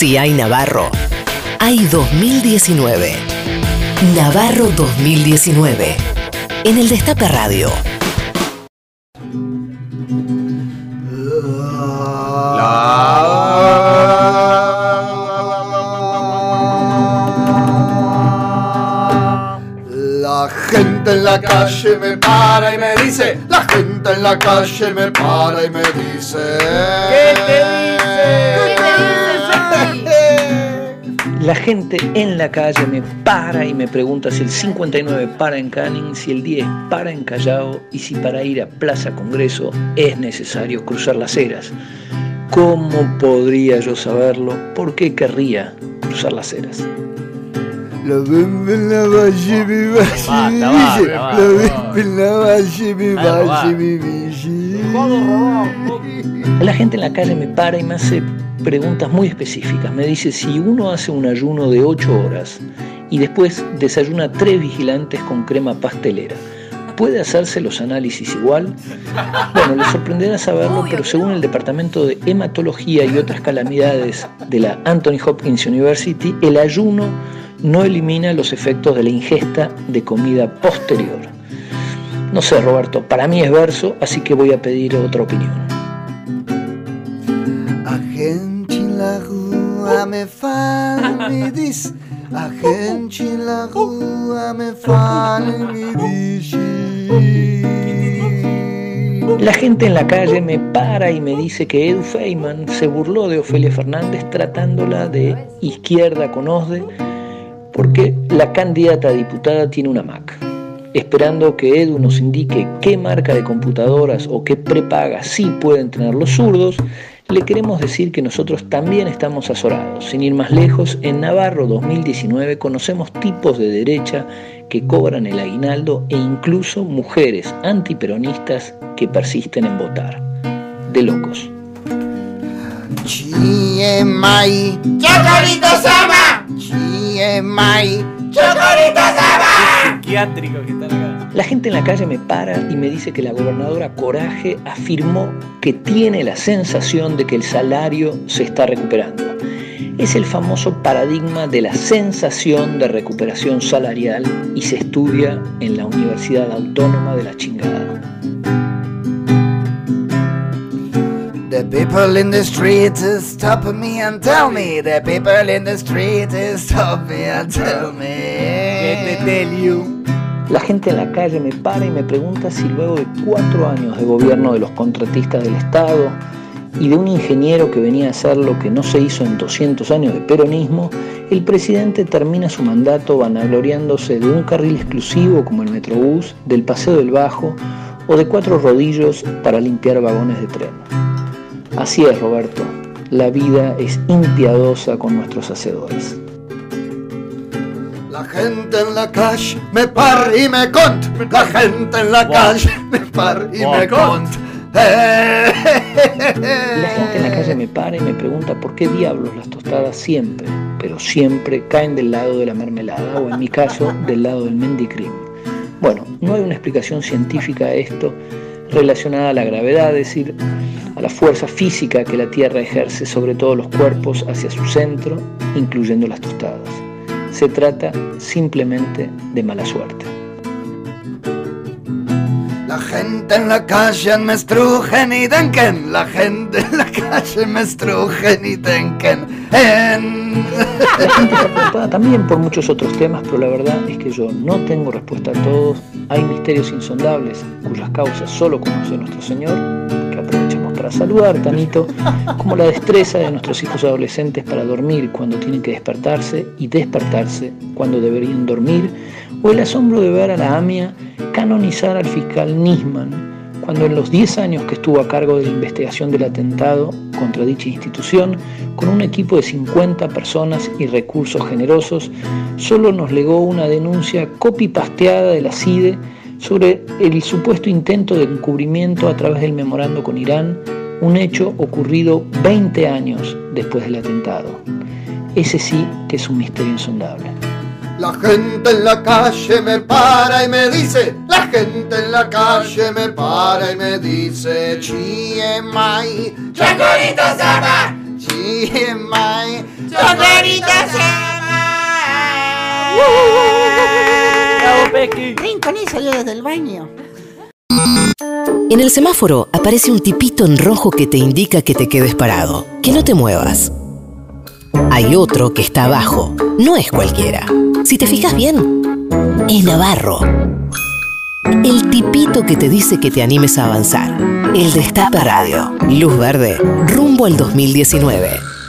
Si hay Navarro, hay 2019. Navarro 2019. En el Destape Radio. La gente en la calle me para y me dice, la gente en la calle me para y me dice. ¿Qué te dice? La gente en la calle me para y me pregunta si el 59 para en Canning, si el 10 para en Callao y si para ir a Plaza Congreso es necesario cruzar las eras. ¿Cómo podría yo saberlo? ¿Por qué querría cruzar las eras? La la valle mi valle Basta, mi basta, ville. basta, La basta. bembe en la valle mi Basta, valle basta. mi ville. La gente en la calle me para y me hace preguntas muy específicas. Me dice si uno hace un ayuno de 8 horas y después desayuna tres vigilantes con crema pastelera, ¿puede hacerse los análisis igual? Bueno, le sorprenderá saberlo, pero según el Departamento de Hematología y otras calamidades de la Anthony Hopkins University, el ayuno no elimina los efectos de la ingesta de comida posterior. No sé, Roberto, para mí es verso, así que voy a pedir otra opinión. La gente en la calle me para y me dice que Edu Feynman se burló de Ofelia Fernández tratándola de izquierda con OSDE porque la candidata a diputada tiene una Mac. Esperando que Edu nos indique qué marca de computadoras o qué prepaga sí pueden tener los zurdos, le queremos decir que nosotros también estamos azorados. Sin ir más lejos, en Navarro 2019 conocemos tipos de derecha que cobran el aguinaldo e incluso mujeres antiperonistas que persisten en votar. De locos. Chie mai, ¡Chocorito Sama! ¡Chocorito Sama! Psiquiátrico que están acá. La gente en la calle me para y me dice que la gobernadora Coraje afirmó que tiene la sensación de que el salario se está recuperando. Es el famoso paradigma de la sensación de recuperación salarial y se estudia en la Universidad Autónoma de la Chingada. The people in the street stop me and tell me. The people in the street stop me and tell ¿Qué te me. tell you? La gente en la calle me para y me pregunta si luego de cuatro años de gobierno de los contratistas del Estado y de un ingeniero que venía a hacer lo que no se hizo en 200 años de peronismo, el presidente termina su mandato vanagloriándose de un carril exclusivo como el Metrobús, del Paseo del Bajo o de cuatro rodillos para limpiar vagones de tren. Así es, Roberto, la vida es impiadosa con nuestros hacedores. La gente en la calle me para y me cont. La gente en la calle me para y me cont. Eh. La gente en la calle me para y me pregunta por qué diablos las tostadas siempre, pero siempre caen del lado de la mermelada o en mi caso del lado del mendicrim. Bueno, no hay una explicación científica a esto relacionada a la gravedad, es decir, a la fuerza física que la Tierra ejerce sobre todos los cuerpos hacia su centro, incluyendo las tostadas. Se trata simplemente de mala suerte. La gente en la calle me estrujen y denken. La gente en la calle me estrujen y denken. En... La gente está preocupada también por muchos otros temas, pero la verdad es que yo no tengo respuesta a todos. Hay misterios insondables cuyas causas solo conoce nuestro Señor, que aprovechamos para saludar, Tanito, como la destreza de nuestros hijos adolescentes para dormir cuando tienen que despertarse y despertarse cuando deberían dormir, o el asombro de ver a la AMIA canonizar al fiscal Nisman cuando en los 10 años que estuvo a cargo de la investigación del atentado contra dicha institución, con un equipo de 50 personas y recursos generosos, solo nos legó una denuncia copy-pasteada de la CIDE sobre el supuesto intento de encubrimiento a través del memorando con Irán, un hecho ocurrido 20 años después del atentado. Ese sí que es un misterio insondable. La gente en la calle me para y me dice, la gente en la calle me para y me dice, Chie mai, ¡Chocorito Sama! Chie mai, Chicharito se ama. ¡Bravo, Pequi! Rinconí salió desde el baño. En el semáforo aparece un tipito en rojo que te indica que te quedes parado, que no te muevas. Hay otro que está abajo, no es cualquiera. Si te fijas bien, es Navarro. El tipito que te dice que te animes a avanzar. El Destape Radio. Luz verde, rumbo al 2019.